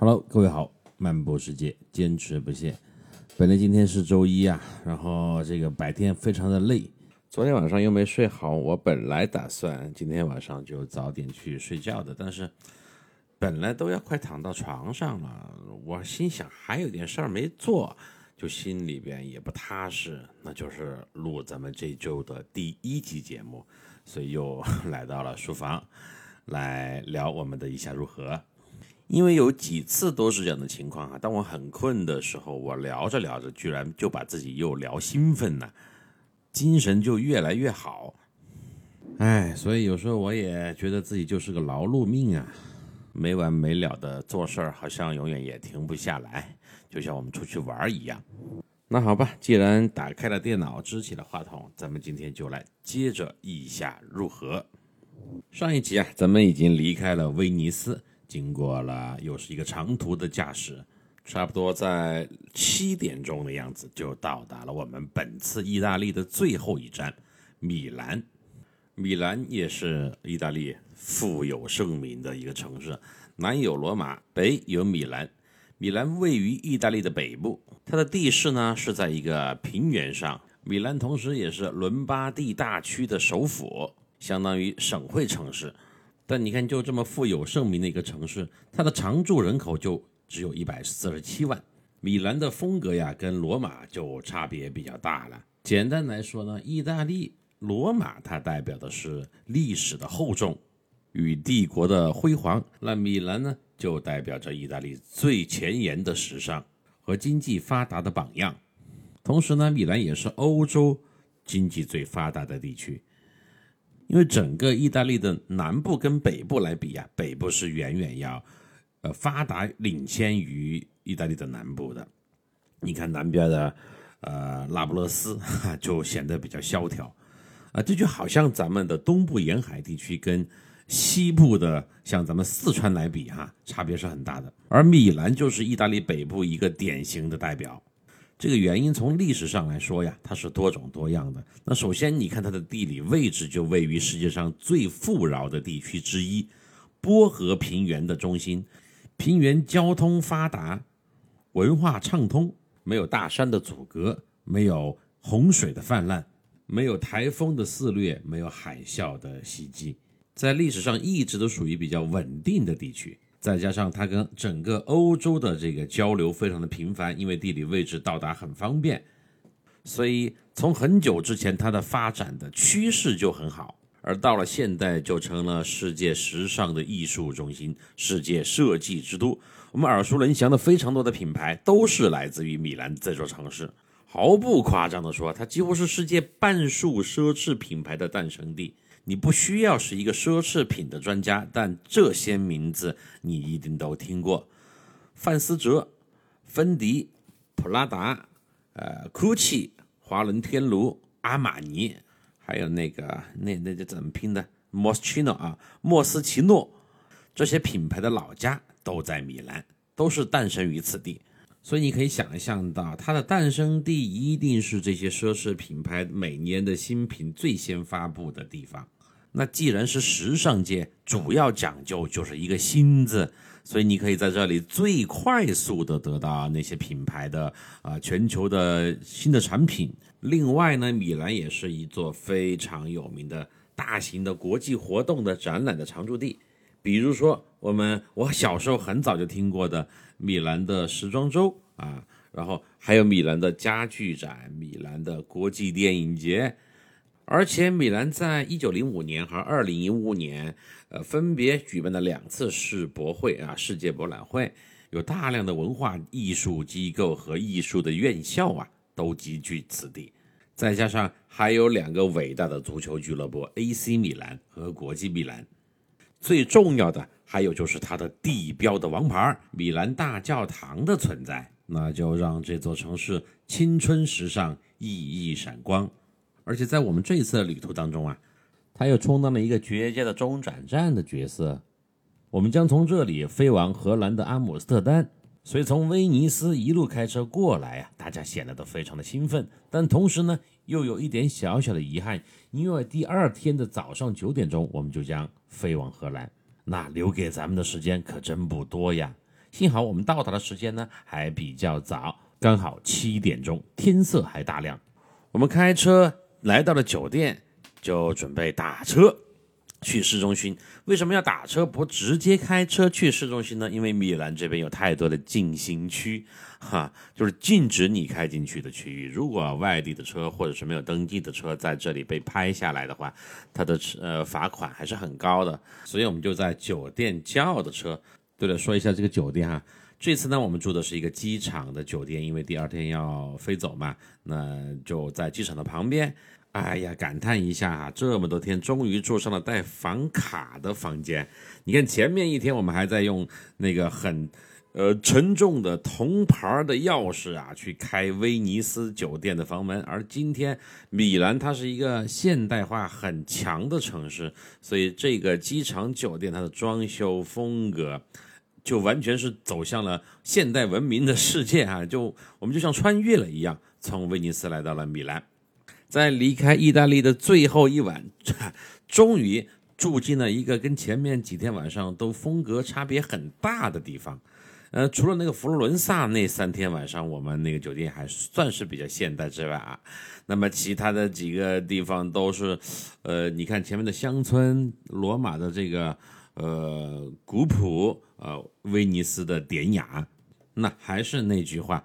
Hello，各位好，漫步世界，坚持不懈。本来今天是周一啊，然后这个白天非常的累，昨天晚上又没睡好。我本来打算今天晚上就早点去睡觉的，但是本来都要快躺到床上了，我心想还有点事儿没做，就心里边也不踏实，那就是录咱们这周的第一集节目，所以又 来到了书房来聊我们的一下如何。因为有几次都是这样的情况啊，当我很困的时候，我聊着聊着，居然就把自己又聊兴奋了，精神就越来越好。哎，所以有时候我也觉得自己就是个劳碌命啊，没完没了的做事儿，好像永远也停不下来，就像我们出去玩一样。那好吧，既然打开了电脑，支起了话筒，咱们今天就来接着一下入河。上一集啊，咱们已经离开了威尼斯。经过了又是一个长途的驾驶，差不多在七点钟的样子就到达了我们本次意大利的最后一站米兰。米兰也是意大利富有盛名的一个城市，南有罗马，北有米兰。米兰位于意大利的北部，它的地势呢是在一个平原上。米兰同时也是伦巴第大区的首府，相当于省会城市。但你看，就这么富有盛名的一个城市，它的常住人口就只有一百四十七万。米兰的风格呀，跟罗马就差别比较大了。简单来说呢，意大利罗马它代表的是历史的厚重与帝国的辉煌，那米兰呢，就代表着意大利最前沿的时尚和经济发达的榜样。同时呢，米兰也是欧洲经济最发达的地区。因为整个意大利的南部跟北部来比呀，北部是远远要，呃发达领先于意大利的南部的。你看南边的，呃那不勒斯 就显得比较萧条，啊，这就好像咱们的东部沿海地区跟西部的像咱们四川来比哈，差别是很大的。而米兰就是意大利北部一个典型的代表。这个原因从历史上来说呀，它是多种多样的。那首先，你看它的地理位置就位于世界上最富饶的地区之一——波河平原的中心。平原交通发达，文化畅通，没有大山的阻隔，没有洪水的泛滥，没有台风的肆虐，没有海啸的袭击，在历史上一直都属于比较稳定的地区。再加上它跟整个欧洲的这个交流非常的频繁，因为地理位置到达很方便，所以从很久之前它的发展的趋势就很好，而到了现代就成了世界时尚的艺术中心、世界设计之都。我们耳熟能详的非常多的品牌都是来自于米兰这座城市，毫不夸张的说，它几乎是世界半数奢侈品牌的诞生地。你不需要是一个奢侈品的专家，但这些名字你一定都听过：范思哲、芬迪、普拉达、呃，GUCCI、华伦天奴、阿玛尼，还有那个那那叫怎么拼的？莫斯奇诺啊，莫斯奇诺，这些品牌的老家都在米兰，都是诞生于此地。所以你可以想象到，它的诞生地一定是这些奢侈品牌每年的新品最先发布的地方。那既然是时尚界，主要讲究就是一个新字，所以你可以在这里最快速的得到那些品牌的啊全球的新的产品。另外呢，米兰也是一座非常有名的大型的国际活动的展览的常驻地，比如说我们我小时候很早就听过的米兰的时装周啊，然后还有米兰的家具展、米兰的国际电影节。而且，米兰在一九零五年和二零一五年，呃，分别举办了两次世博会啊，世界博览会，有大量的文化艺术机构和艺术的院校啊，都集聚此地。再加上还有两个伟大的足球俱乐部 AC 米兰和国际米兰。最重要的还有就是它的地标的王牌米兰大教堂的存在，那就让这座城市青春时尚、熠熠闪光。而且在我们这一次的旅途当中啊，它又充当了一个绝佳的中转站的角色。我们将从这里飞往荷兰的阿姆斯特丹，所以从威尼斯一路开车过来啊，大家显得都非常的兴奋。但同时呢，又有一点小小的遗憾，因为第二天的早上九点钟，我们就将飞往荷兰，那留给咱们的时间可真不多呀。幸好我们到达的时间呢还比较早，刚好七点钟，天色还大亮。我们开车来到了酒店，就准备打车去市中心。为什么要打车不直接开车去市中心呢？因为米兰这边有太多的禁行区，哈，就是禁止你开进去的区域。如果外地的车或者是没有登记的车在这里被拍下来的话，它的呃罚款还是很高的。所以我们就在酒店叫的车。对了，说一下这个酒店哈，这次呢我们住的是一个机场的酒店，因为第二天要飞走嘛，那就在机场的旁边。哎呀，感叹一下哈，这么多天终于住上了带房卡的房间。你看前面一天我们还在用那个很呃沉重的铜牌的钥匙啊去开威尼斯酒店的房门，而今天米兰它是一个现代化很强的城市，所以这个机场酒店它的装修风格就完全是走向了现代文明的世界啊！就我们就像穿越了一样，从威尼斯来到了米兰。在离开意大利的最后一晚，终于住进了一个跟前面几天晚上都风格差别很大的地方。呃，除了那个佛罗伦萨那三天晚上，我们那个酒店还算是比较现代之外啊，那么其他的几个地方都是，呃，你看前面的乡村，罗马的这个呃古朴，呃威尼斯的典雅，那还是那句话。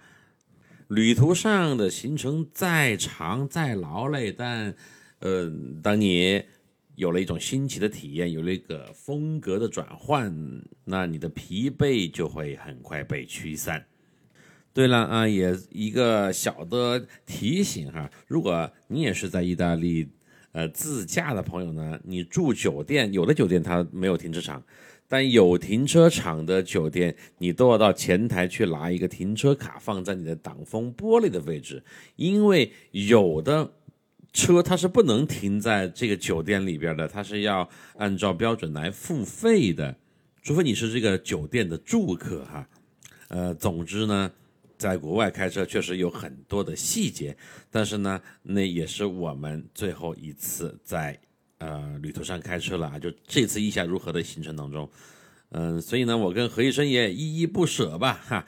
旅途上的行程再长再劳累，但，呃，当你有了一种新奇的体验，有了一个风格的转换，那你的疲惫就会很快被驱散。对了啊，也一个小的提醒哈，如果你也是在意大利，呃，自驾的朋友呢，你住酒店，有的酒店它没有停车场。但有停车场的酒店，你都要到前台去拿一个停车卡，放在你的挡风玻璃的位置，因为有的车它是不能停在这个酒店里边的，它是要按照标准来付费的，除非你是这个酒店的住客哈。呃，总之呢，在国外开车确实有很多的细节，但是呢，那也是我们最后一次在。呃，旅途上开车了啊，就这次意下如何的行程当中，嗯，所以呢，我跟何医生也依依不舍吧，哈。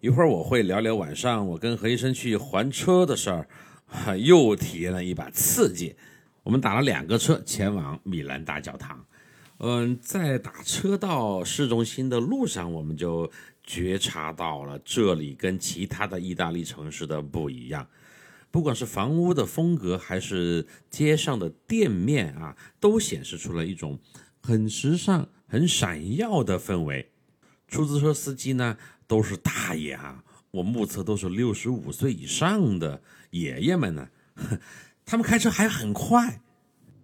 一会儿我会聊聊晚上我跟何医生去还车的事儿，哈，又体验了一把刺激。我们打了两个车前往米兰大教堂，嗯，在打车到市中心的路上，我们就觉察到了这里跟其他的意大利城市的不一样。不管是房屋的风格，还是街上的店面啊，都显示出了一种很时尚、很闪耀的氛围。出租车司机呢，都是大爷啊，我目测都是六十五岁以上的爷爷们呢。他们开车还很快，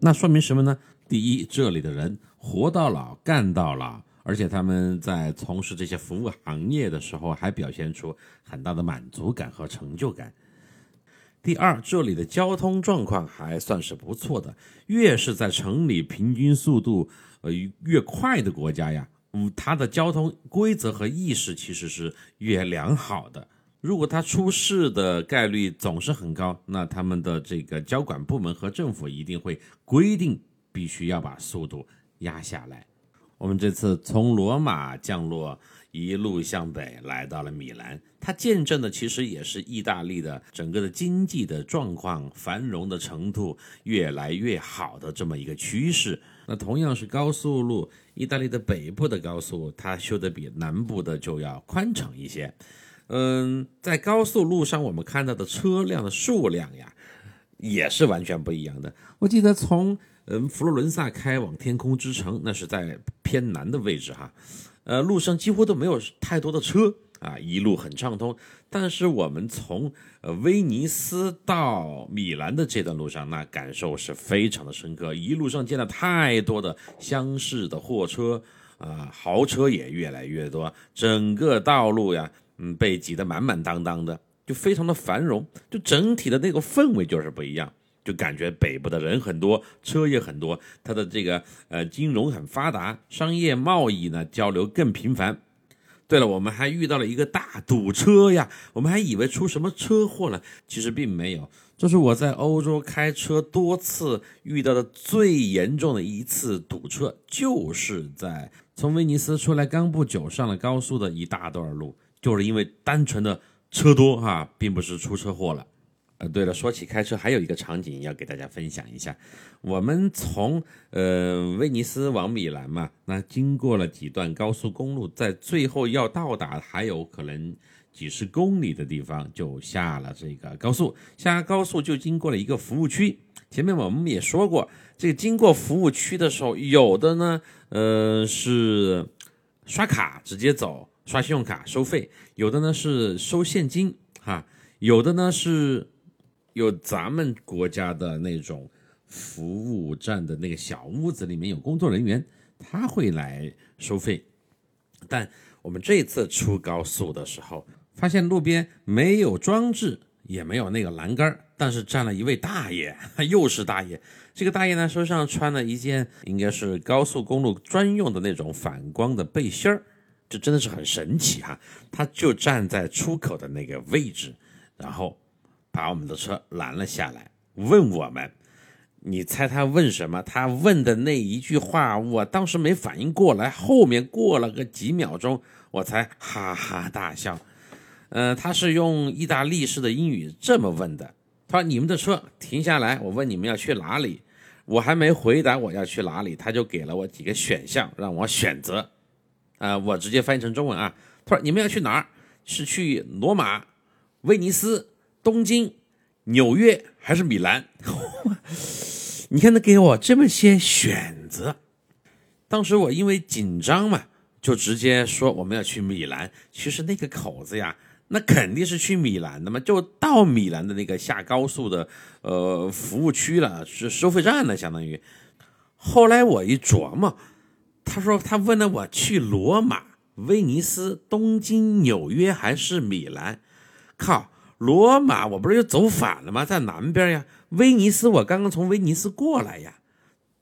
那说明什么呢？第一，这里的人活到老干到老，而且他们在从事这些服务行业的时候，还表现出很大的满足感和成就感。第二，这里的交通状况还算是不错的。越是在城里平均速度呃越快的国家呀，嗯，它的交通规则和意识其实是越良好的。如果它出事的概率总是很高，那他们的这个交管部门和政府一定会规定必须要把速度压下来。我们这次从罗马降落。一路向北来到了米兰，它见证的其实也是意大利的整个的经济的状况繁荣的程度越来越好的这么一个趋势。那同样是高速路，意大利的北部的高速它修的比南部的就要宽敞一些。嗯，在高速路上我们看到的车辆的数量呀，也是完全不一样的。我记得从嗯佛罗伦萨开往天空之城，那是在偏南的位置哈。呃，路上几乎都没有太多的车啊，一路很畅通。但是我们从呃威尼斯到米兰的这段路上，那感受是非常的深刻。一路上见了太多的厢式的货车啊，豪车也越来越多，整个道路呀，嗯，被挤得满满当当的，就非常的繁荣，就整体的那个氛围就是不一样。就感觉北部的人很多，车也很多，它的这个呃金融很发达，商业贸易呢交流更频繁。对了，我们还遇到了一个大堵车呀，我们还以为出什么车祸了，其实并没有。这是我在欧洲开车多次遇到的最严重的一次堵车，就是在从威尼斯出来刚不久，上了高速的一大段路，就是因为单纯的车多哈，并不是出车祸了。呃，对了，说起开车，还有一个场景要给大家分享一下。我们从呃威尼斯往米兰嘛，那经过了几段高速公路，在最后要到达还有可能几十公里的地方，就下了这个高速。下高速就经过了一个服务区。前面我们也说过，这个经过服务区的时候，有的呢，呃是刷卡直接走，刷信用卡收费；有的呢是收现金，哈；有的呢是。有咱们国家的那种服务站的那个小屋子，里面有工作人员，他会来收费。但我们这次出高速的时候，发现路边没有装置，也没有那个栏杆，但是站了一位大爷，又是大爷。这个大爷呢，身上穿了一件应该是高速公路专用的那种反光的背心儿，这真的是很神奇哈。他就站在出口的那个位置，然后。把我们的车拦了下来，问我们：“你猜他问什么？”他问的那一句话，我当时没反应过来，后面过了个几秒钟，我才哈哈大笑。嗯，他是用意大利式的英语这么问的：“他说你们的车停下来，我问你们要去哪里。”我还没回答我要去哪里，他就给了我几个选项让我选择。啊，我直接翻译成中文啊。他说：“你们要去哪儿？是去罗马、威尼斯？”东京、纽约还是米兰？你看他给我这么些选择，当时我因为紧张嘛，就直接说我们要去米兰。其实那个口子呀，那肯定是去米兰的嘛，就到米兰的那个下高速的呃服务区了，是收费站了，相当于。后来我一琢磨，他说他问了我去罗马、威尼斯、东京、纽约还是米兰，靠！罗马我不是又走反了吗？在南边呀。威尼斯我刚刚从威尼斯过来呀。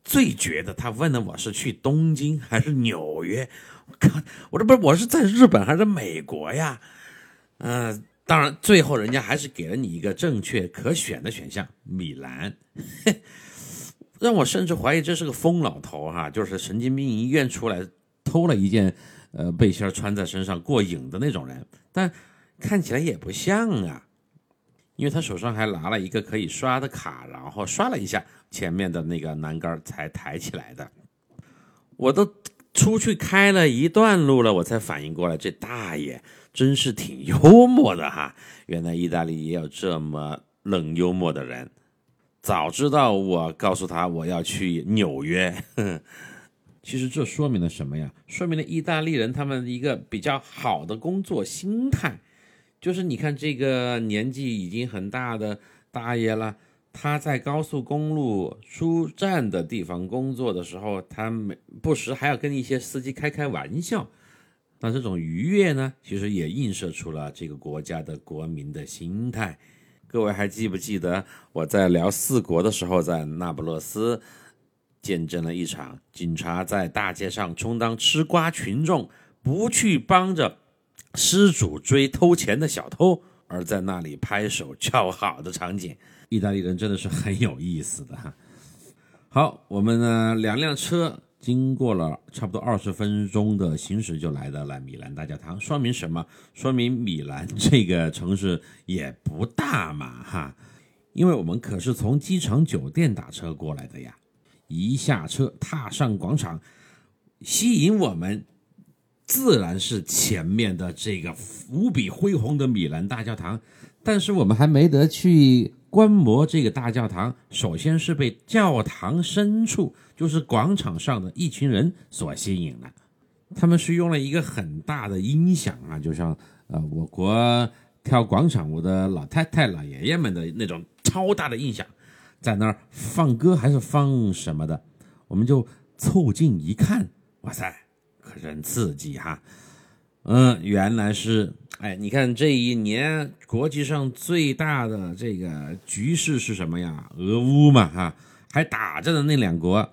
最绝的，他问的我是去东京还是纽约？我靠！我这不是我是在日本还是美国呀？嗯，当然，最后人家还是给了你一个正确可选的选项——米兰。让我甚至怀疑这是个疯老头哈，就是神经病医院出来偷了一件呃背心穿在身上过瘾的那种人，但看起来也不像啊。因为他手上还拿了一个可以刷的卡，然后刷了一下前面的那个栏杆才抬起来的。我都出去开了一段路了，我才反应过来，这大爷真是挺幽默的哈！原来意大利也有这么冷幽默的人。早知道我告诉他我要去纽约。其实这说明了什么呀？说明了意大利人他们一个比较好的工作心态。就是你看这个年纪已经很大的大爷了，他在高速公路出站的地方工作的时候，他每不时还要跟一些司机开开玩笑。那这种愉悦呢，其实也映射出了这个国家的国民的心态。各位还记不记得我在聊四国的时候，在那不勒斯见证了一场警察在大街上充当吃瓜群众，不去帮着。失主追偷钱的小偷，而在那里拍手叫好的场景，意大利人真的是很有意思的哈。好，我们呢两辆车经过了差不多二十分钟的行驶，就来到了米兰大教堂。说明什么？说明米兰这个城市也不大嘛哈。因为我们可是从机场酒店打车过来的呀。一下车，踏上广场，吸引我们。自然是前面的这个无比恢宏的米兰大教堂，但是我们还没得去观摩这个大教堂，首先是被教堂深处，就是广场上的一群人所吸引了。他们是用了一个很大的音响啊，就像呃我国跳广场舞的老太太、老爷爷们的那种超大的音响，在那儿放歌还是放什么的，我们就凑近一看，哇塞！可真刺激哈，嗯，原来是，哎，你看这一年国际上最大的这个局势是什么呀？俄乌嘛，哈，还打着的那两国，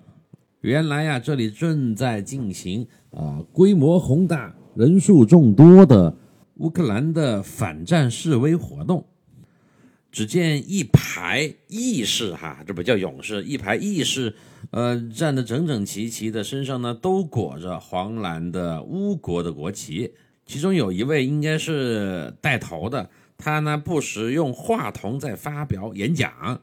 原来呀，这里正在进行啊规模宏大、人数众多的乌克兰的反战示威活动。只见一排义士，哈，这不叫勇士，一排义士，呃，站得整整齐齐的，身上呢都裹着黄蓝的乌国的国旗。其中有一位应该是带头的，他呢不时用话筒在发表演讲。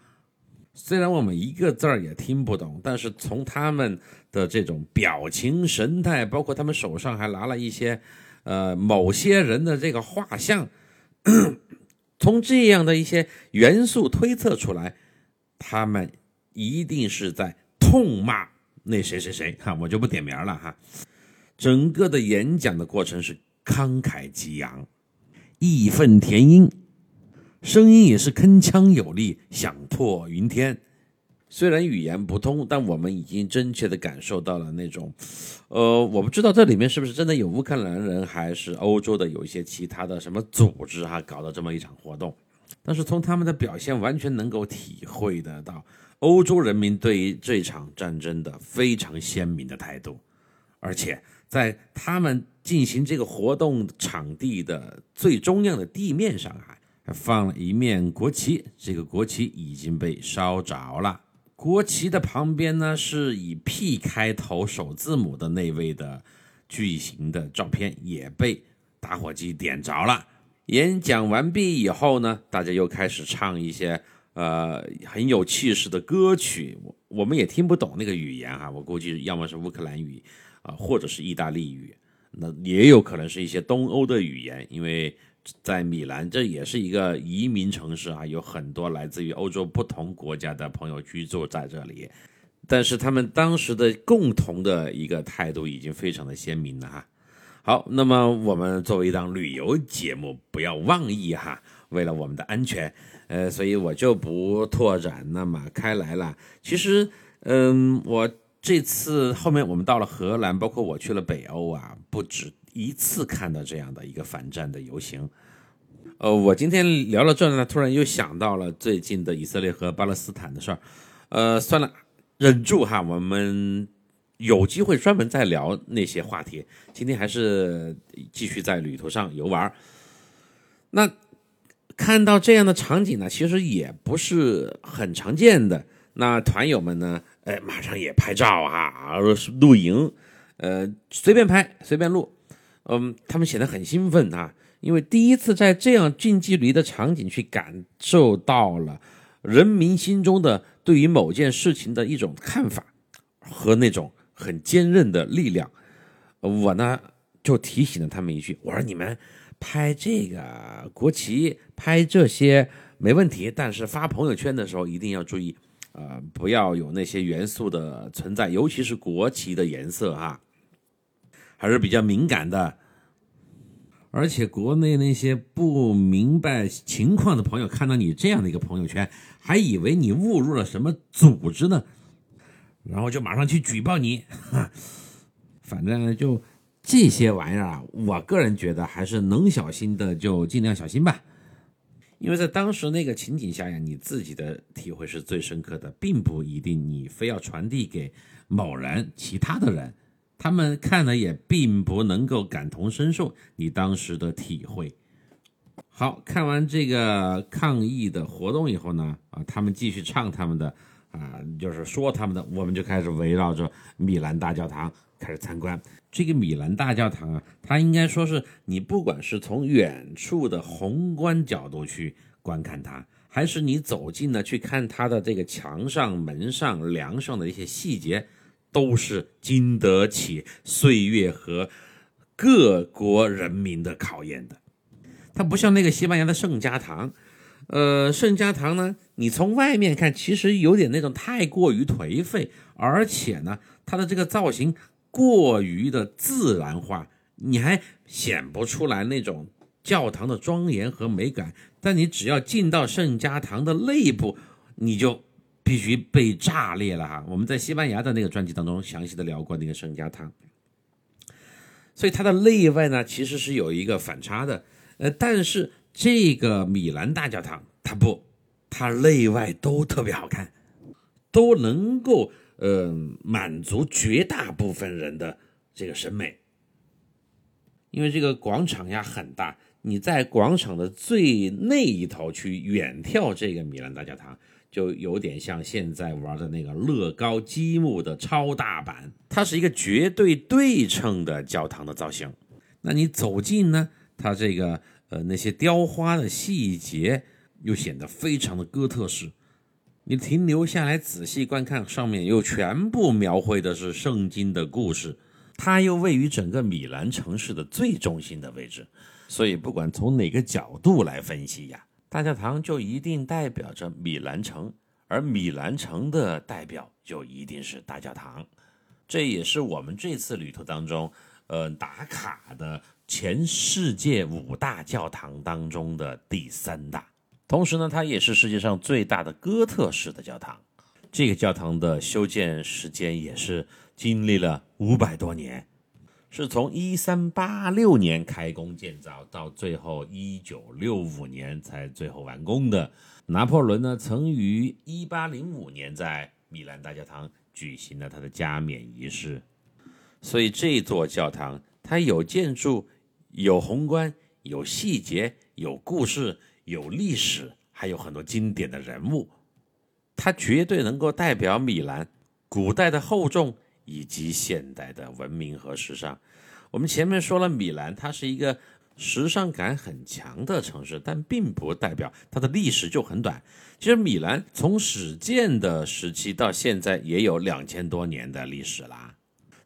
虽然我们一个字儿也听不懂，但是从他们的这种表情神态，包括他们手上还拿了一些，呃，某些人的这个画像。从这样的一些元素推测出来，他们一定是在痛骂那谁谁谁哈，我就不点名了哈。整个的演讲的过程是慷慨激昂、义愤填膺，声音也是铿锵有力、响破云天。虽然语言不通，但我们已经真切地感受到了那种，呃，我不知道这里面是不是真的有乌克兰人，还是欧洲的有一些其他的什么组织哈搞的这么一场活动。但是从他们的表现，完全能够体会得到欧洲人民对于这场战争的非常鲜明的态度。而且在他们进行这个活动场地的最中央的地面上啊，还放了一面国旗，这个国旗已经被烧着了。国旗的旁边呢，是以 P 开头首字母的那位的巨型的照片，也被打火机点着了。演讲完毕以后呢，大家又开始唱一些呃很有气势的歌曲，我我们也听不懂那个语言哈，我估计要么是乌克兰语啊，或者是意大利语，那也有可能是一些东欧的语言，因为。在米兰，这也是一个移民城市啊，有很多来自于欧洲不同国家的朋友居住在这里。但是他们当时的共同的一个态度已经非常的鲜明了哈。好，那么我们作为一档旅游节目，不要妄议哈。为了我们的安全，呃，所以我就不拓展那么开来了。其实，嗯，我这次后面我们到了荷兰，包括我去了北欧啊，不止。一次看到这样的一个反战的游行，呃，我今天聊了这呢，突然又想到了最近的以色列和巴勒斯坦的事儿，呃，算了，忍住哈，我们有机会专门再聊那些话题。今天还是继续在旅途上游玩。那看到这样的场景呢，其实也不是很常见的。那团友们呢，哎，马上也拍照啊，露营，呃，随便拍，随便录。嗯，他们显得很兴奋啊，因为第一次在这样近距离的场景去感受到了人民心中的对于某件事情的一种看法和那种很坚韧的力量。我呢就提醒了他们一句，我说你们拍这个国旗，拍这些没问题，但是发朋友圈的时候一定要注意，呃，不要有那些元素的存在，尤其是国旗的颜色哈。还是比较敏感的，而且国内那些不明白情况的朋友看到你这样的一个朋友圈，还以为你误入了什么组织呢，然后就马上去举报你。反正就这些玩意儿啊，我个人觉得还是能小心的就尽量小心吧，因为在当时那个情景下呀，你自己的体会是最深刻的，并不一定你非要传递给某人、其他的人。他们看了也并不能够感同身受你当时的体会。好看完这个抗议的活动以后呢，啊，他们继续唱他们的，啊，就是说他们的，我们就开始围绕着米兰大教堂开始参观。这个米兰大教堂啊，它应该说是你不管是从远处的宏观角度去观看它，还是你走近了去看它的这个墙上、门上、梁上的一些细节。都是经得起岁月和各国人民的考验的。它不像那个西班牙的圣家堂，呃，圣家堂呢，你从外面看其实有点那种太过于颓废，而且呢，它的这个造型过于的自然化，你还显不出来那种教堂的庄严和美感。但你只要进到圣家堂的内部，你就。必须被炸裂了哈！我们在西班牙的那个专辑当中详细的聊过那个圣家堂，所以它的内外呢其实是有一个反差的。呃，但是这个米兰大教堂它不，它内外都特别好看，都能够呃满足绝大部分人的这个审美。因为这个广场呀很大，你在广场的最内一头去远眺这个米兰大教堂，就有点像现在玩的那个乐高积木的超大版。它是一个绝对对称的教堂的造型。那你走近呢，它这个呃那些雕花的细节又显得非常的哥特式。你停留下来仔细观看，上面又全部描绘的是圣经的故事。它又位于整个米兰城市的最中心的位置，所以不管从哪个角度来分析呀，大教堂就一定代表着米兰城，而米兰城的代表就一定是大教堂。这也是我们这次旅途当中，呃，打卡的全世界五大教堂当中的第三大。同时呢，它也是世界上最大的哥特式的教堂。这个教堂的修建时间也是经历了五百多年，是从一三八六年开工建造，到最后一九六五年才最后完工的。拿破仑呢，曾于一八零五年在米兰大教堂举行了他的加冕仪式。所以这座教堂，它有建筑，有宏观，有细节，有故事。有历史，还有很多经典的人物，它绝对能够代表米兰古代的厚重以及现代的文明和时尚。我们前面说了，米兰它是一个时尚感很强的城市，但并不代表它的历史就很短。其实米兰从始建的时期到现在也有两千多年的历史啦。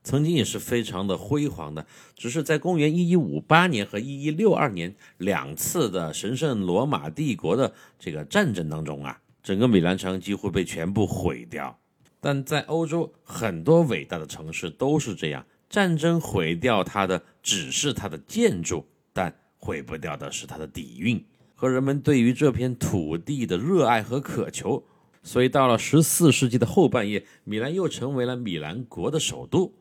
曾经也是非常的辉煌的，只是在公元一一五八年和一一六二年两次的神圣罗马帝国的这个战争当中啊，整个米兰城几乎被全部毁掉。但在欧洲很多伟大的城市都是这样，战争毁掉它的只是它的建筑，但毁不掉的是它的底蕴和人们对于这片土地的热爱和渴求。所以到了十四世纪的后半叶，米兰又成为了米兰国的首都。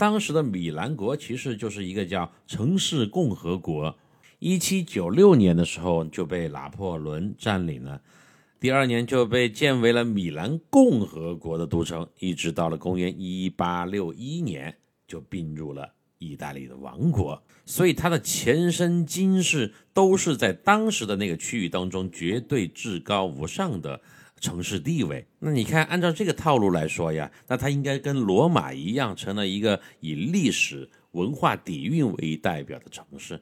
当时的米兰国其实就是一个叫城市共和国。一七九六年的时候就被拿破仑占领了，第二年就被建为了米兰共和国的都城，一直到了公元一八六一年就并入了意大利的王国。所以它的前身今世都是在当时的那个区域当中绝对至高无上的。城市地位，那你看，按照这个套路来说呀，那它应该跟罗马一样，成了一个以历史文化底蕴为代表的城市。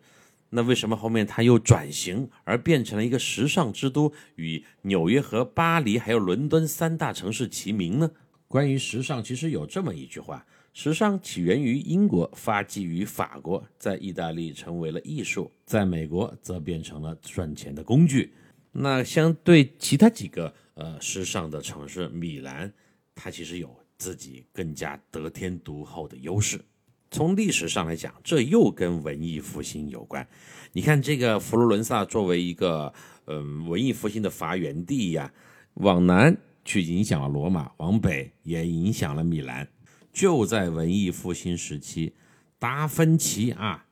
那为什么后面它又转型而变成了一个时尚之都，与纽约和巴黎还有伦敦三大城市齐名呢？关于时尚，其实有这么一句话：时尚起源于英国，发迹于法国，在意大利成为了艺术，在美国则变成了赚钱的工具。那相对其他几个。呃，时尚的城市米兰，它其实有自己更加得天独厚的优势。从历史上来讲，这又跟文艺复兴有关。你看，这个佛罗伦萨作为一个嗯文艺复兴的发源地呀，往南去影响了罗马，往北也影响了米兰。就在文艺复兴时期，达芬奇啊，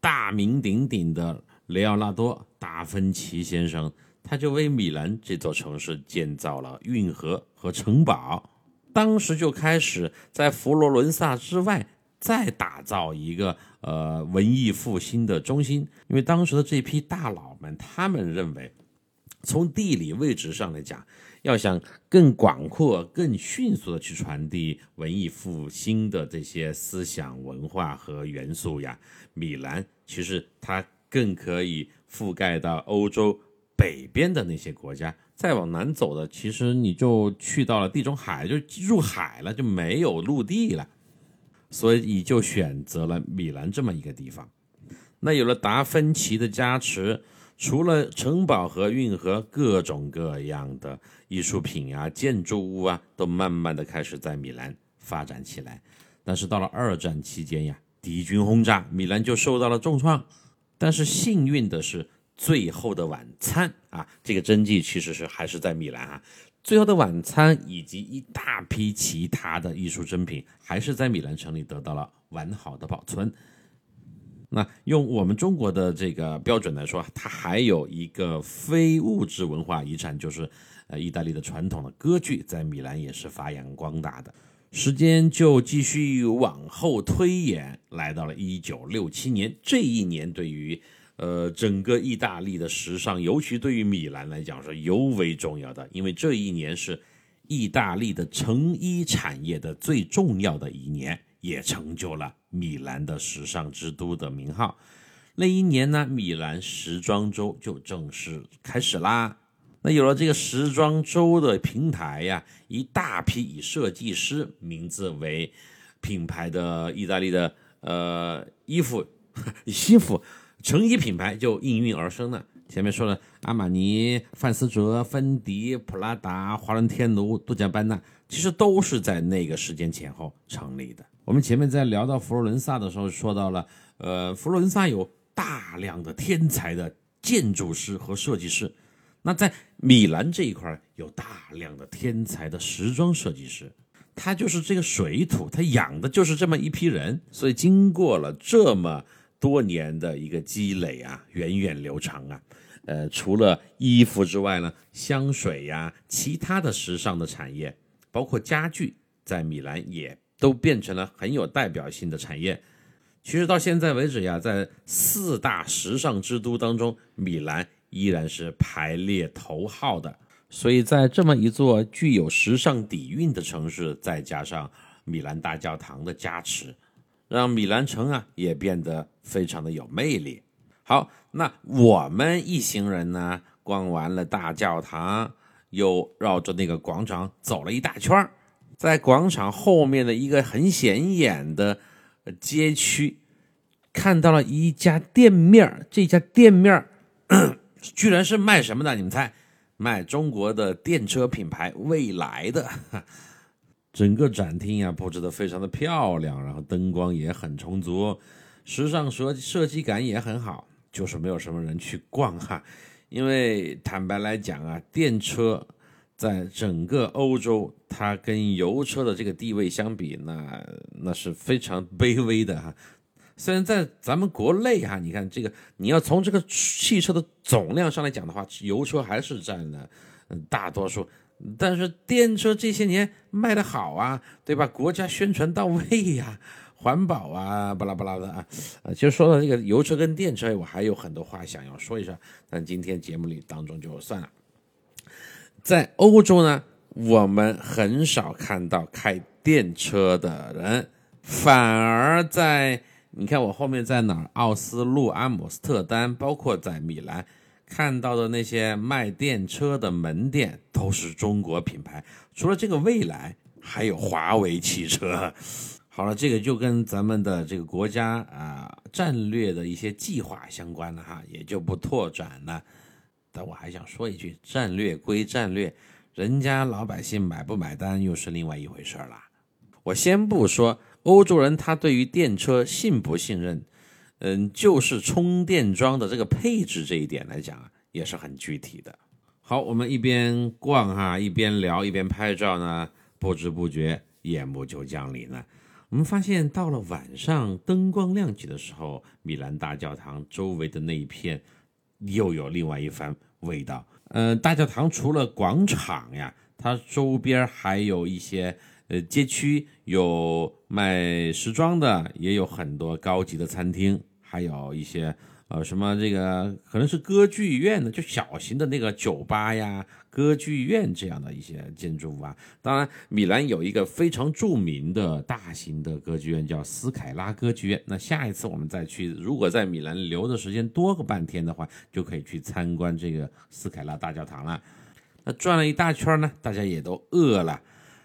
大名鼎鼎的雷奥纳多·达芬奇先生。他就为米兰这座城市建造了运河和城堡，当时就开始在佛罗伦萨之外再打造一个呃文艺复兴的中心，因为当时的这批大佬们，他们认为从地理位置上来讲，要想更广阔、更迅速的去传递文艺复兴的这些思想文化和元素呀，米兰其实它更可以覆盖到欧洲。北边的那些国家，再往南走的，其实你就去到了地中海，就入海了，就没有陆地了，所以就选择了米兰这么一个地方。那有了达芬奇的加持，除了城堡和运河，各种各样的艺术品啊、建筑物啊，都慢慢的开始在米兰发展起来。但是到了二战期间呀，敌军轰炸，米兰就受到了重创。但是幸运的是。最后的晚餐啊，这个真迹其实是还是在米兰啊。最后的晚餐以及一大批其他的艺术珍品，还是在米兰城里得到了完好的保存。那用我们中国的这个标准来说，它还有一个非物质文化遗产，就是呃意大利的传统的歌剧，在米兰也是发扬光大的。时间就继续往后推演，来到了一九六七年，这一年对于呃，整个意大利的时尚，尤其对于米兰来讲是尤为重要的，因为这一年是意大利的成衣产业的最重要的一年，也成就了米兰的时尚之都的名号。那一年呢，米兰时装周就正式开始啦。那有了这个时装周的平台呀，一大批以设计师名字为品牌的意大利的呃衣服、衣服、成衣品牌就应运而生了。前面说了，阿玛尼、范思哲、芬迪、普拉达、华伦天奴、杜嘉班纳，其实都是在那个时间前后成立的。我们前面在聊到佛罗伦萨的时候，说到了，呃，佛罗伦萨有大量的天才的建筑师和设计师。那在米兰这一块有大量的天才的时装设计师，他就是这个水土，他养的就是这么一批人，所以经过了这么多年的一个积累啊，源远流长啊，呃，除了衣服之外呢，香水呀，其他的时尚的产业，包括家具，在米兰也都变成了很有代表性的产业。其实到现在为止呀，在四大时尚之都当中，米兰。依然是排列头号的，所以在这么一座具有时尚底蕴的城市，再加上米兰大教堂的加持，让米兰城啊也变得非常的有魅力。好，那我们一行人呢，逛完了大教堂，又绕着那个广场走了一大圈在广场后面的一个很显眼的街区，看到了一家店面这家店面 居然是卖什么的？你们猜，卖中国的电车品牌蔚来的。整个展厅呀布置的非常的漂亮，然后灯光也很充足，时尚设设计感也很好，就是没有什么人去逛哈。因为坦白来讲啊，电车在整个欧洲，它跟油车的这个地位相比，那那是非常卑微的哈。虽然在咱们国内哈，你看这个，你要从这个汽车的总量上来讲的话，油车还是占了大多数，但是电车这些年卖的好啊，对吧？国家宣传到位呀，环保啊，巴拉巴拉的啊，呃，其实说到这个油车跟电车，我还有很多话想要说一下，但今天节目里当中就算了。在欧洲呢，我们很少看到开电车的人，反而在。你看我后面在哪儿？奥斯陆、阿姆斯特丹，包括在米兰看到的那些卖电车的门店，都是中国品牌。除了这个蔚来，还有华为汽车。好了，这个就跟咱们的这个国家啊战略的一些计划相关了哈，也就不拓展了。但我还想说一句：战略归战略，人家老百姓买不买单又是另外一回事了。我先不说。欧洲人他对于电车信不信任？嗯，就是充电桩的这个配置这一点来讲啊，也是很具体的。好，我们一边逛哈，一边聊，一边拍照呢，不知不觉夜幕就降临了。我们发现到了晚上灯光亮起的时候，米兰大教堂周围的那一片又有另外一番味道。嗯，大教堂除了广场呀，它周边还有一些。呃，街区有卖时装的，也有很多高级的餐厅，还有一些呃什么这个可能是歌剧院的，就小型的那个酒吧呀、歌剧院这样的一些建筑物啊。当然，米兰有一个非常著名的大型的歌剧院，叫斯凯拉歌剧院。那下一次我们再去，如果在米兰留的时间多个半天的话，就可以去参观这个斯凯拉大教堂了。那转了一大圈呢，大家也都饿了。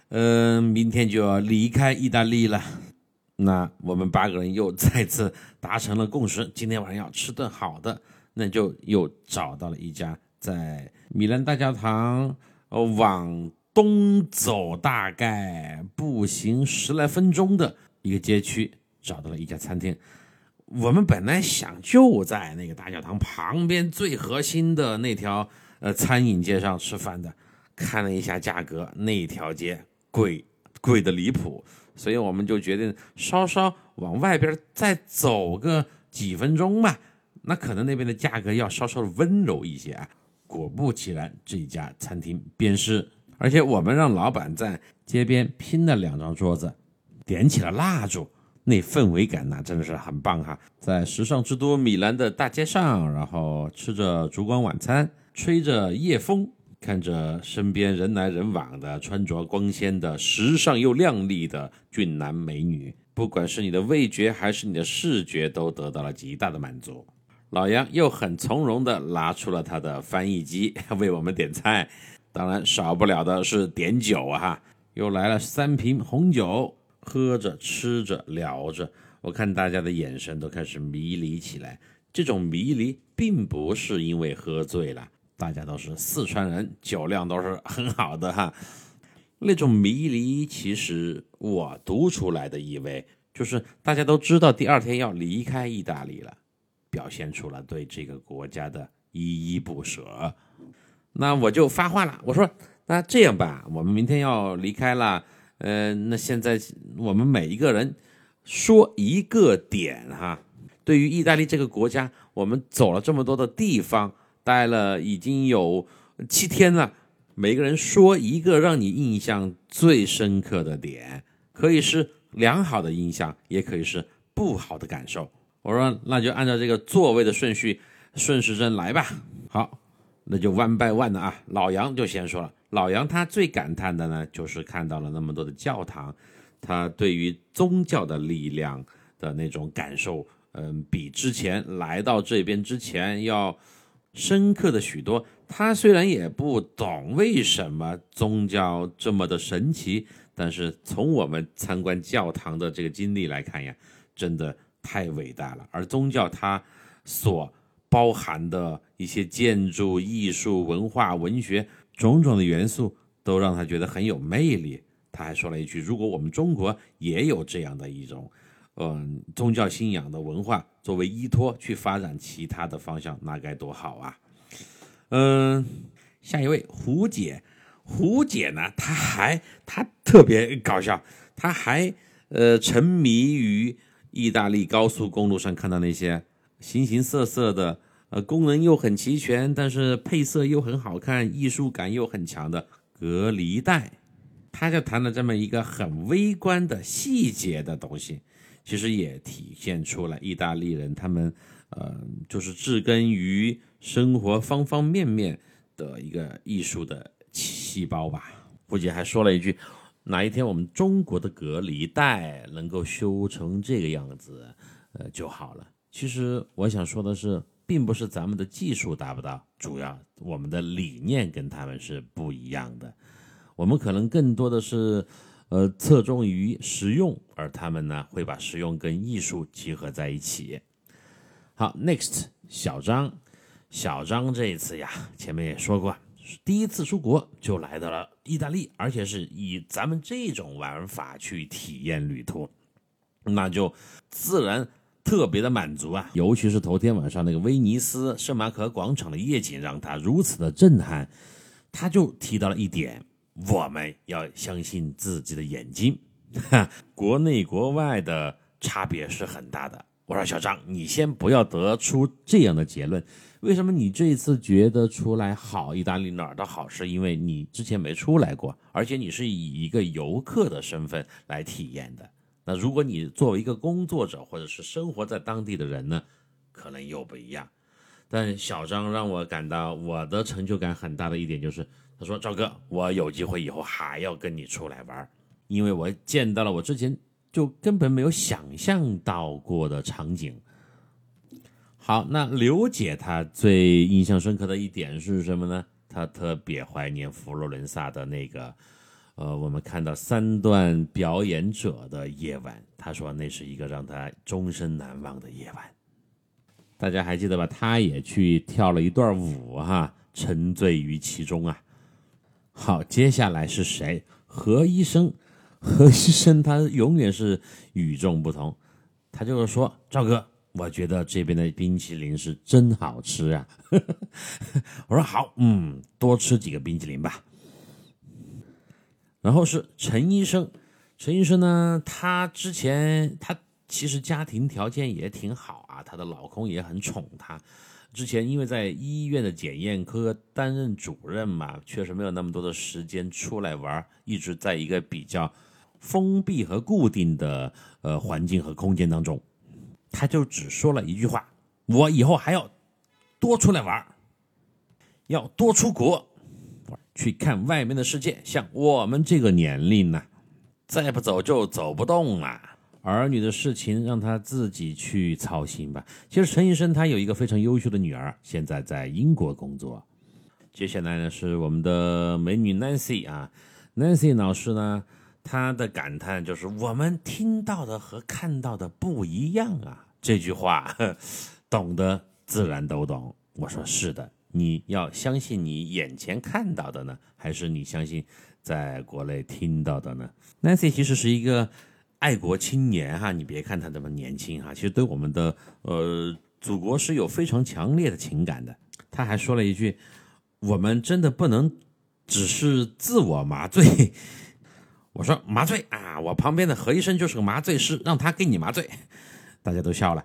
嗯，明天就要离开意大利了。那我们八个人又再次达成了共识，今天晚上要吃顿好的，那就又找到了一家在米兰大教堂呃往东走大概步行十来分钟的一个街区，找到了一家餐厅。我们本来想就在那个大教堂旁边最核心的那条呃餐饮街上吃饭的，看了一下价格，那条街。贵贵的离谱，所以我们就决定稍稍往外边再走个几分钟吧。那可能那边的价格要稍稍温柔一些啊。果不其然，这家餐厅便是，而且我们让老板在街边拼了两张桌子，点起了蜡烛，那氛围感呐真的是很棒哈！在时尚之都米兰的大街上，然后吃着烛光晚餐，吹着夜风，看着身边人来人往的穿着光鲜的、时尚又靓丽的俊男美女，不管是你的味觉还是你的视觉，都得到了极大的满足。老杨又很从容地拿出了他的翻译机，为我们点菜，当然少不了的是点酒啊！又来了三瓶红酒。喝着吃着聊着，我看大家的眼神都开始迷离起来。这种迷离并不是因为喝醉了，大家都是四川人，酒量都是很好的哈。那种迷离，其实我读出来的意味就是大家都知道第二天要离开意大利了，表现出了对这个国家的依依不舍。那我就发话了，我说那这样吧，我们明天要离开了。呃，那现在我们每一个人说一个点哈。对于意大利这个国家，我们走了这么多的地方，待了已经有七天了。每个人说一个让你印象最深刻的点，可以是良好的印象，也可以是不好的感受。我说那就按照这个座位的顺序顺时针来吧。好，那就 one by one 的啊。老杨就先说了。老杨他最感叹的呢，就是看到了那么多的教堂，他对于宗教的力量的那种感受，嗯，比之前来到这边之前要深刻的许多。他虽然也不懂为什么宗教这么的神奇，但是从我们参观教堂的这个经历来看呀，真的太伟大了。而宗教它所包含的一些建筑、艺术、文化、文学。种种的元素都让他觉得很有魅力。他还说了一句：“如果我们中国也有这样的一种，嗯，宗教信仰的文化作为依托去发展其他的方向，那该多好啊！”嗯，下一位胡姐，胡姐呢，她还她特别搞笑，她还呃沉迷于意大利高速公路上看到那些形形色色的。呃，功能又很齐全，但是配色又很好看，艺术感又很强的隔离带，他就谈了这么一个很微观的细节的东西，其实也体现出了意大利人他们，呃，就是植根于生活方方面面的一个艺术的细胞吧。胡姐还说了一句，哪一天我们中国的隔离带能够修成这个样子，呃就好了。其实我想说的是。并不是咱们的技术达不到，主要我们的理念跟他们是不一样的。我们可能更多的是，呃，侧重于实用，而他们呢会把实用跟艺术结合在一起。好，next，小张，小张这一次呀，前面也说过，第一次出国就来到了意大利，而且是以咱们这种玩法去体验旅途，那就自然。特别的满足啊，尤其是头天晚上那个威尼斯圣马可广场的夜景，让他如此的震撼。他就提到了一点，我们要相信自己的眼睛，哈，国内国外的差别是很大的。我说小张，你先不要得出这样的结论。为什么你这次觉得出来好？意大利哪儿的好？是因为你之前没出来过，而且你是以一个游客的身份来体验的。那如果你作为一个工作者或者是生活在当地的人呢，可能又不一样。但小张让我感到我的成就感很大的一点就是，他说：“赵哥，我有机会以后还要跟你出来玩，因为我见到了我之前就根本没有想象到过的场景。”好，那刘姐她最印象深刻的一点是什么呢？她特别怀念佛罗伦萨的那个。呃，我们看到三段表演者的夜晚，他说那是一个让他终身难忘的夜晚。大家还记得吧？他也去跳了一段舞哈，沉醉于其中啊。好，接下来是谁？何医生，何医生他永远是与众不同。他就是说，赵哥，我觉得这边的冰淇淋是真好吃啊。我说好，嗯，多吃几个冰淇淋吧。然后是陈医生，陈医生呢，他之前他其实家庭条件也挺好啊，他的老公也很宠他。之前因为在医院的检验科担任主任嘛，确实没有那么多的时间出来玩，一直在一个比较封闭和固定的呃环境和空间当中，他就只说了一句话：我以后还要多出来玩，要多出国去看外面的世界。像我们这个年龄呢，再不走就走不动了。儿女的事情让他自己去操心吧。其实陈医生他有一个非常优秀的女儿，现在在英国工作。接下来呢是我们的美女 Nancy 啊，Nancy 老师呢，她的感叹就是我们听到的和看到的不一样啊。这句话 懂得自然都懂。我说是的，你要相信你眼前看到的呢，还是你相信在国内听到的呢？Nancy 其实是一个。爱国青年哈，你别看他这么年轻哈，其实对我们的呃祖国是有非常强烈的情感的。他还说了一句：“我们真的不能只是自我麻醉。”我说：“麻醉啊！”我旁边的何医生就是个麻醉师，让他给你麻醉。大家都笑了。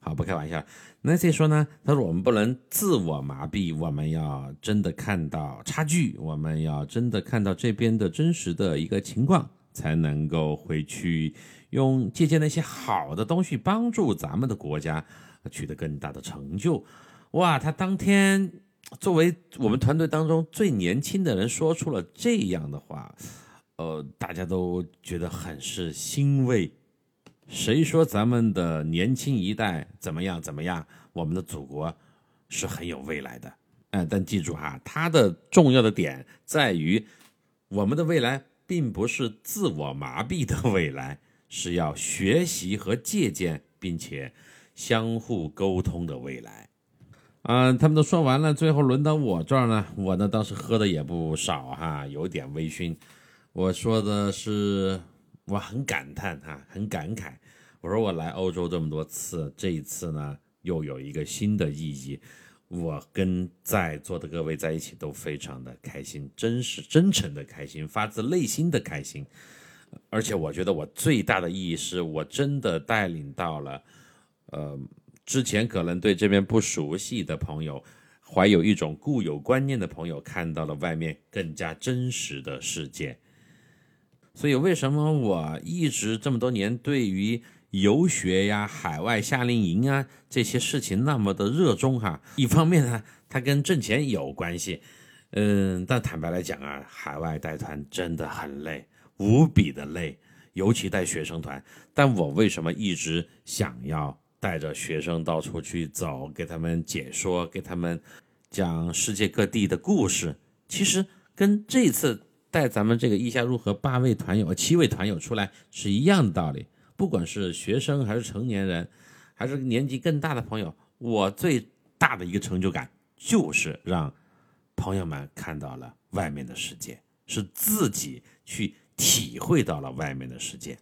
好，不开玩笑。Nancy 说呢，他说我们不能自我麻痹，我们要真的看到差距，我们要真的看到这边的真实的一个情况。才能够回去用借鉴那些好的东西，帮助咱们的国家取得更大的成就。哇，他当天作为我们团队当中最年轻的人，说出了这样的话，呃，大家都觉得很是欣慰。谁说咱们的年轻一代怎么样怎么样？我们的祖国是很有未来的。哎，但记住哈，它的重要的点在于我们的未来。并不是自我麻痹的未来，是要学习和借鉴，并且相互沟通的未来。嗯，他们都说完了，最后轮到我这儿呢。我呢，当时喝的也不少哈，有点微醺。我说的是，我很感叹哈，很感慨。我说我来欧洲这么多次，这一次呢，又有一个新的意义。我跟在座的各位在一起都非常的开心，真是真诚的开心，发自内心的开心。而且我觉得我最大的意义是我真的带领到了，呃，之前可能对这边不熟悉的朋友，怀有一种固有观念的朋友，看到了外面更加真实的世界。所以为什么我一直这么多年对于游学呀，海外夏令营啊，这些事情那么的热衷哈。一方面呢，它跟挣钱有关系，嗯，但坦白来讲啊，海外带团真的很累，无比的累，尤其带学生团。但我为什么一直想要带着学生到处去走，给他们解说，给他们讲世界各地的故事？其实跟这次带咱们这个意下入河八位团友、七位团友出来是一样的道理。不管是学生还是成年人，还是年纪更大的朋友，我最大的一个成就感就是让朋友们看到了外面的世界，是自己去体会到了外面的世界。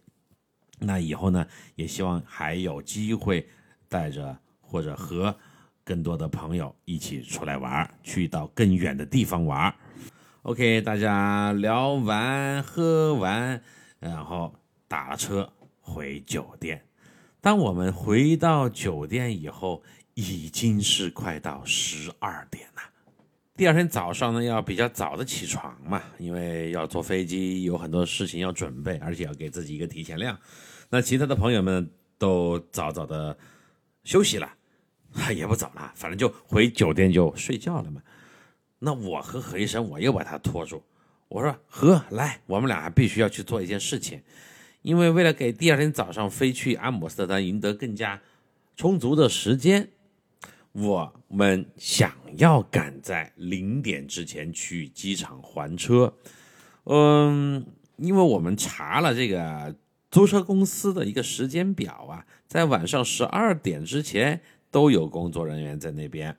那以后呢，也希望还有机会带着或者和更多的朋友一起出来玩，去到更远的地方玩。OK，大家聊完喝完，然后打车。回酒店，当我们回到酒店以后，已经是快到十二点了。第二天早上呢，要比较早的起床嘛，因为要坐飞机，有很多事情要准备，而且要给自己一个提前量。那其他的朋友们都早早的休息了，也不早了，反正就回酒店就睡觉了嘛。那我和何医生，我又把他拖住，我说：“何，来，我们俩还必须要去做一件事情。”因为为了给第二天早上飞去阿姆斯特丹赢得更加充足的时间，我们想要赶在零点之前去机场还车。嗯，因为我们查了这个租车公司的一个时间表啊，在晚上十二点之前都有工作人员在那边。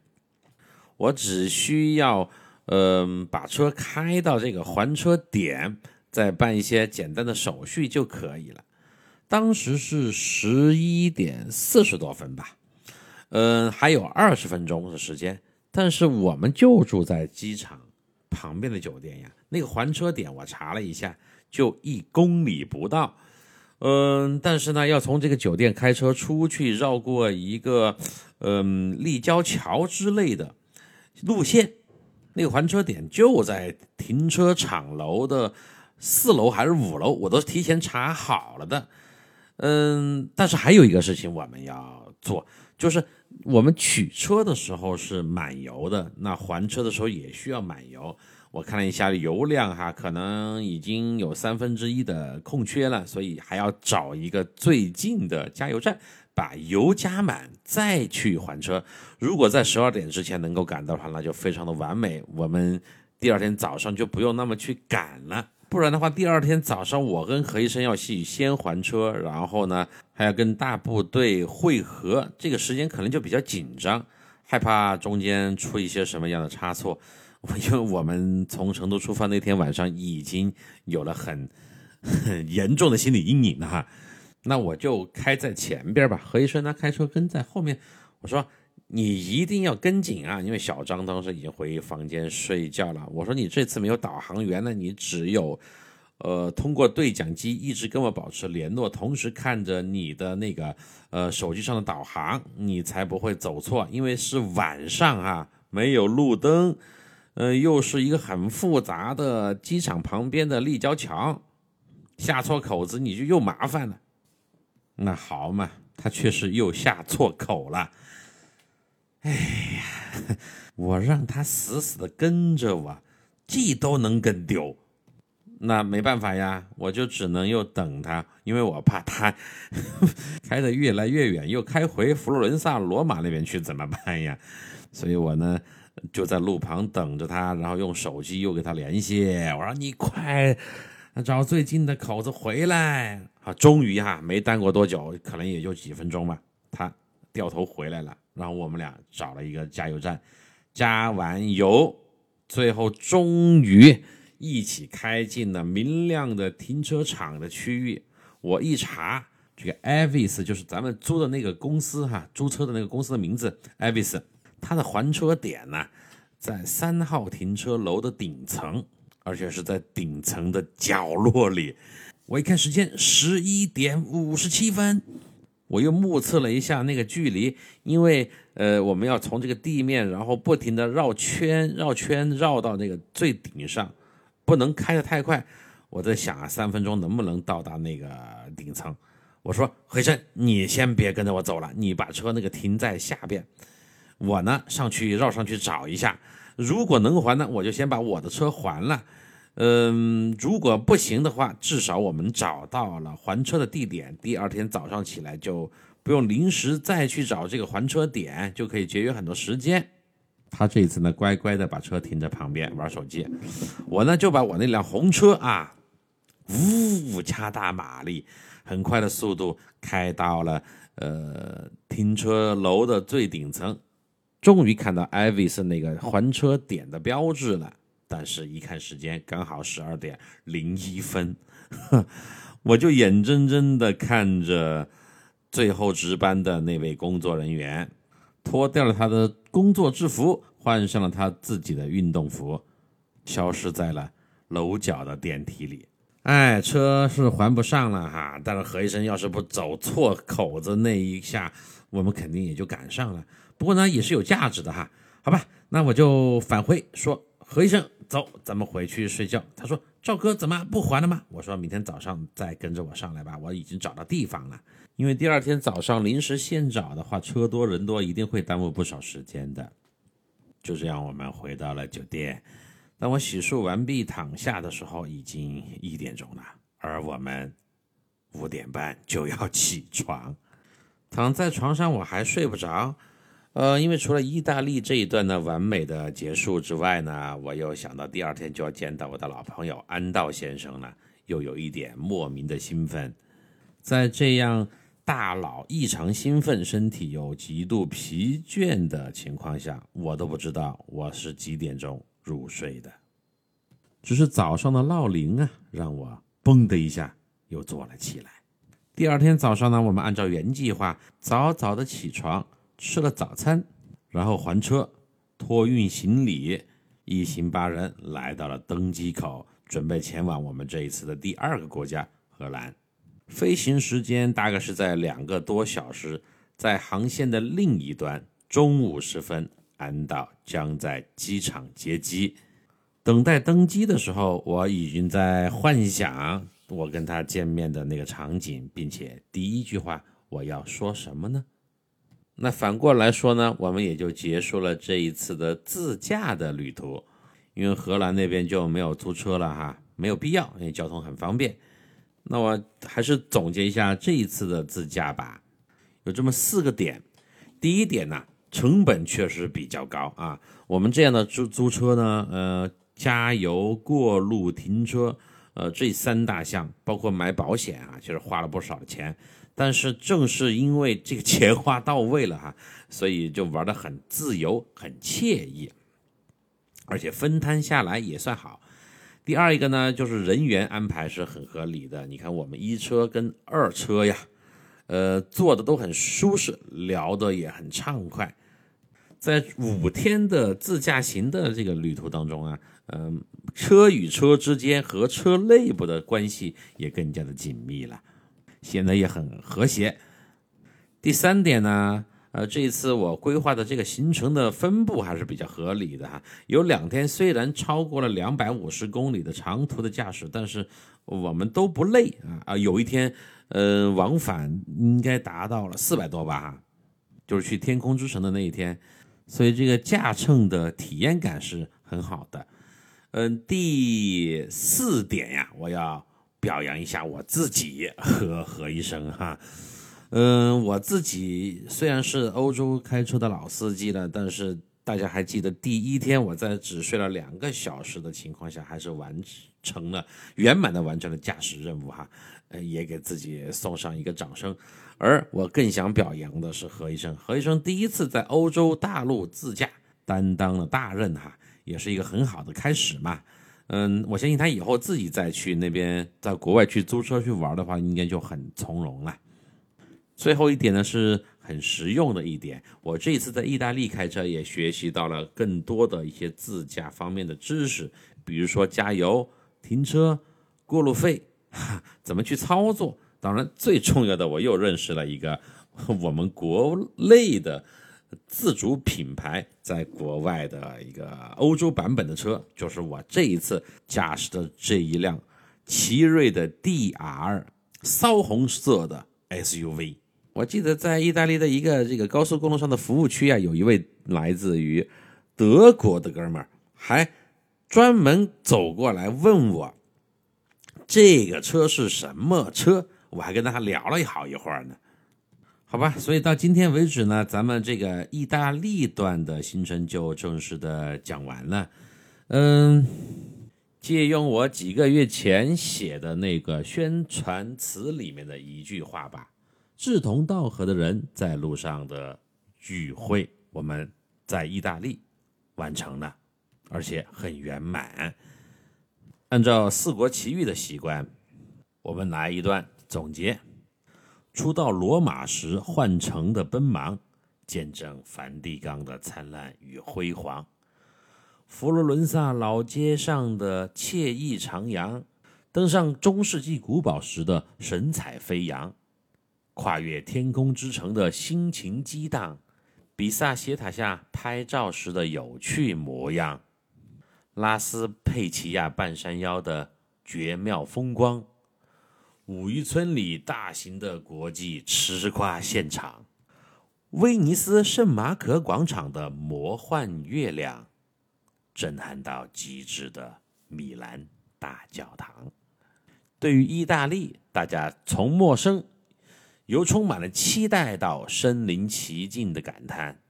我只需要嗯把车开到这个还车点。再办一些简单的手续就可以了。当时是十一点四十多分吧，嗯，还有二十分钟的时间。但是我们就住在机场旁边的酒店呀，那个还车点我查了一下，就一公里不到。嗯，但是呢，要从这个酒店开车出去，绕过一个嗯立交桥之类的路线，那个还车点就在停车场楼的。四楼还是五楼，我都提前查好了的。嗯，但是还有一个事情我们要做，就是我们取车的时候是满油的，那还车的时候也需要满油。我看了一下油量哈，可能已经有三分之一的空缺了，所以还要找一个最近的加油站，把油加满再去还车。如果在十二点之前能够赶到的话，那就非常的完美。我们第二天早上就不用那么去赶了，不然的话，第二天早上我跟何医生要去先还车，然后呢还要跟大部队汇合，这个时间可能就比较紧张，害怕中间出一些什么样的差错。因为我们从成都出发那天晚上已经有了很很 严重的心理阴影了哈，那我就开在前边吧，何医生呢开车跟在后面。我说你一定要跟紧啊，因为小张当时已经回房间睡觉了。我说你这次没有导航员呢，你只有呃通过对讲机一直跟我保持联络，同时看着你的那个呃手机上的导航，你才不会走错。因为是晚上啊，没有路灯。呃，又是一个很复杂的机场旁边的立交桥，下错口子你就又麻烦了。那好嘛，他确实又下错口了。哎呀，我让他死死的跟着我，这都能跟丢，那没办法呀，我就只能又等他，因为我怕他 开的越来越远，又开回佛罗伦萨、罗马那边去怎么办呀？所以我呢。就在路旁等着他，然后用手机又给他联系。我说：“你快找最近的口子回来。”啊，终于哈，没耽过多久，可能也就几分钟吧，他掉头回来了。然后我们俩找了一个加油站，加完油，最后终于一起开进了明亮的停车场的区域。我一查，这个 Avis 就是咱们租的那个公司哈，租车的那个公司的名字，Avis。它的还车点呢，在三号停车楼的顶层，而且是在顶层的角落里。我一看时间，十一点五十七分，我又目测了一下那个距离，因为呃，我们要从这个地面，然后不停的绕圈、绕圈绕到那个最顶上，不能开得太快。我在想啊，三分钟能不能到达那个顶层？我说，回生，你先别跟着我走了，你把车那个停在下边。我呢上去绕上去找一下，如果能还呢，我就先把我的车还了。嗯，如果不行的话，至少我们找到了还车的地点，第二天早上起来就不用临时再去找这个还车点，就可以节约很多时间。他这次呢，乖乖的把车停在旁边玩手机，我呢就把我那辆红车啊，呜，加大马力，很快的速度开到了呃停车楼的最顶层。终于看到艾维斯那个还车点的标志了，但是一看时间，刚好十二点零一分，我就眼睁睁的看着最后值班的那位工作人员脱掉了他的工作制服，换上了他自己的运动服，消失在了楼角的电梯里。哎，车是还不上了哈，但是何医生要是不走错口子那一下，我们肯定也就赶上了。不过呢，也是有价值的哈，好吧，那我就返回说，何医生，走，咱们回去睡觉。他说，赵哥怎么不还了吗？我说明天早上再跟着我上来吧，我已经找到地方了。因为第二天早上临时现找的话，车多人多，一定会耽误不少时间的。就这样，我们回到了酒店。当我洗漱完毕躺下的时候，已经一点钟了，而我们五点半就要起床。躺在床上，我还睡不着。呃，因为除了意大利这一段呢完美的结束之外呢，我又想到第二天就要见到我的老朋友安道先生了，又有一点莫名的兴奋。在这样大脑异常兴奋、身体又极度疲倦的情况下，我都不知道我是几点钟入睡的，只是早上的闹铃啊，让我嘣的一下又坐了起来。第二天早上呢，我们按照原计划早早的起床。吃了早餐，然后还车，托运行李，一行八人来到了登机口，准备前往我们这一次的第二个国家荷兰。飞行时间大概是在两个多小时，在航线的另一端，中午时分，安道将在机场接机。等待登机的时候，我已经在幻想我跟他见面的那个场景，并且第一句话我要说什么呢？那反过来说呢，我们也就结束了这一次的自驾的旅途，因为荷兰那边就没有租车了哈，没有必要，因为交通很方便。那我还是总结一下这一次的自驾吧，有这么四个点。第一点呢，成本确实比较高啊，我们这样的租租车呢，呃。加油、过路、停车，呃，这三大项，包括买保险啊，其实花了不少钱。但是正是因为这个钱花到位了哈，所以就玩得很自由、很惬意，而且分摊下来也算好。第二一个呢，就是人员安排是很合理的。你看我们一车跟二车呀，呃，坐的都很舒适，聊的也很畅快。在五天的自驾行的这个旅途当中啊。嗯，车与车之间和车内部的关系也更加的紧密了，显得也很和谐。第三点呢，呃，这一次我规划的这个行程的分布还是比较合理的哈。有两天虽然超过了两百五十公里的长途的驾驶，但是我们都不累啊啊！有一天，呃，往返应该达到了四百多吧，就是去天空之城的那一天，所以这个驾乘的体验感是很好的。嗯，第四点呀，我要表扬一下我自己和何医生哈。嗯，我自己虽然是欧洲开车的老司机了，但是大家还记得第一天我在只睡了两个小时的情况下，还是完成了圆满的完成了驾驶任务哈。呃，也给自己送上一个掌声。而我更想表扬的是何医生，何医生第一次在欧洲大陆自驾，担当了大任哈。也是一个很好的开始嘛，嗯，我相信他以后自己再去那边，在国外去租车去玩的话，应该就很从容了。最后一点呢，是很实用的一点，我这一次在意大利开车也学习到了更多的一些自驾方面的知识，比如说加油、停车、过路费，怎么去操作。当然，最重要的，我又认识了一个 我们国内的。自主品牌在国外的一个欧洲版本的车，就是我这一次驾驶的这一辆奇瑞的 DR 骚红色的 SUV。我记得在意大利的一个这个高速公路上的服务区啊，有一位来自于德国的哥们儿，还专门走过来问我这个车是什么车，我还跟他聊了好一会儿呢。好吧，所以到今天为止呢，咱们这个意大利段的行程就正式的讲完了。嗯，借用我几个月前写的那个宣传词里面的一句话吧：志同道合的人在路上的聚会，我们在意大利完成了，而且很圆满。按照《四国奇遇》的习惯，我们来一段总结。初到罗马时，换乘的奔忙，见证梵蒂冈的灿烂与辉煌；佛罗伦萨老街上的惬意徜徉，登上中世纪古堡时的神采飞扬；跨越天空之城的心情激荡，比萨斜塔下拍照时的有趣模样，拉斯佩齐亚半山腰的绝妙风光。五渔村里大型的国际吃瓜现场，威尼斯圣马可广场的魔幻月亮，震撼到极致的米兰大教堂。对于意大利，大家从陌生由充满了期待到身临其境的感叹，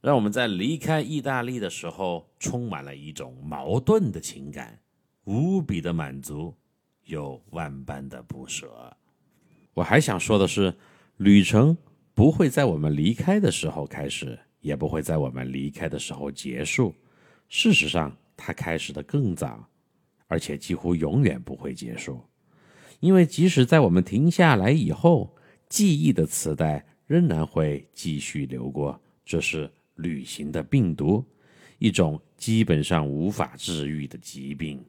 让我们在离开意大利的时候，充满了一种矛盾的情感，无比的满足。有万般的不舍。我还想说的是，旅程不会在我们离开的时候开始，也不会在我们离开的时候结束。事实上，它开始的更早，而且几乎永远不会结束。因为即使在我们停下来以后，记忆的磁带仍然会继续流过。这是旅行的病毒，一种基本上无法治愈的疾病。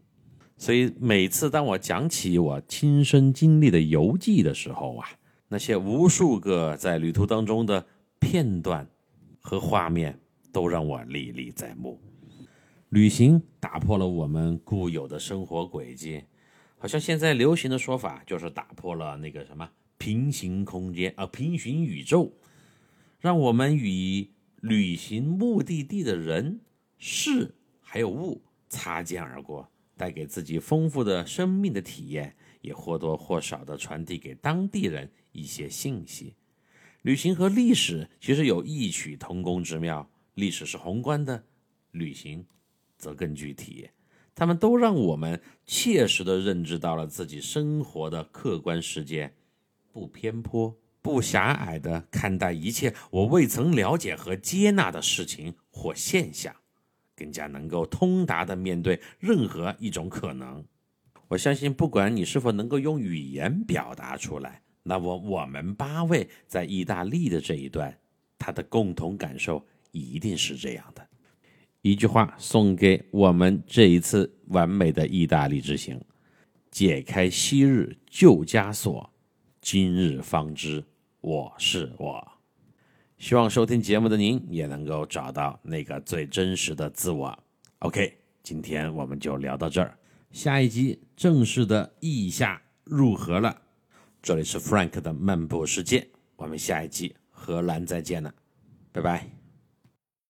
所以每次当我讲起我亲身经历的游记的时候啊，那些无数个在旅途当中的片段和画面都让我历历在目。旅行打破了我们固有的生活轨迹，好像现在流行的说法就是打破了那个什么平行空间啊，平行宇宙，让我们与旅行目的地的人、事还有物擦肩而过，带给自己丰富的生命的体验，也或多或少的传递给当地人一些信息。旅行和历史其实有异曲同工之妙，历史是宏观的，旅行。则更具体，他们都让我们切实的认知到了自己生活的客观世界，不偏颇、不狭隘的看待一切我未曾了解和接纳的事情或现象，更加能够通达的面对任何一种可能。我相信，不管你是否能够用语言表达出来，那么我们八位在意大利的这一段，他的共同感受一定是这样的。一句话送给我们这一次完美的意大利之行：解开昔日旧枷锁，今日方知我是我。希望收听节目的您也能够找到那个最真实的自我。OK，今天我们就聊到这儿，下一集正式的意下入河了。这里是 Frank 的漫步世界，我们下一集荷兰再见了，拜拜。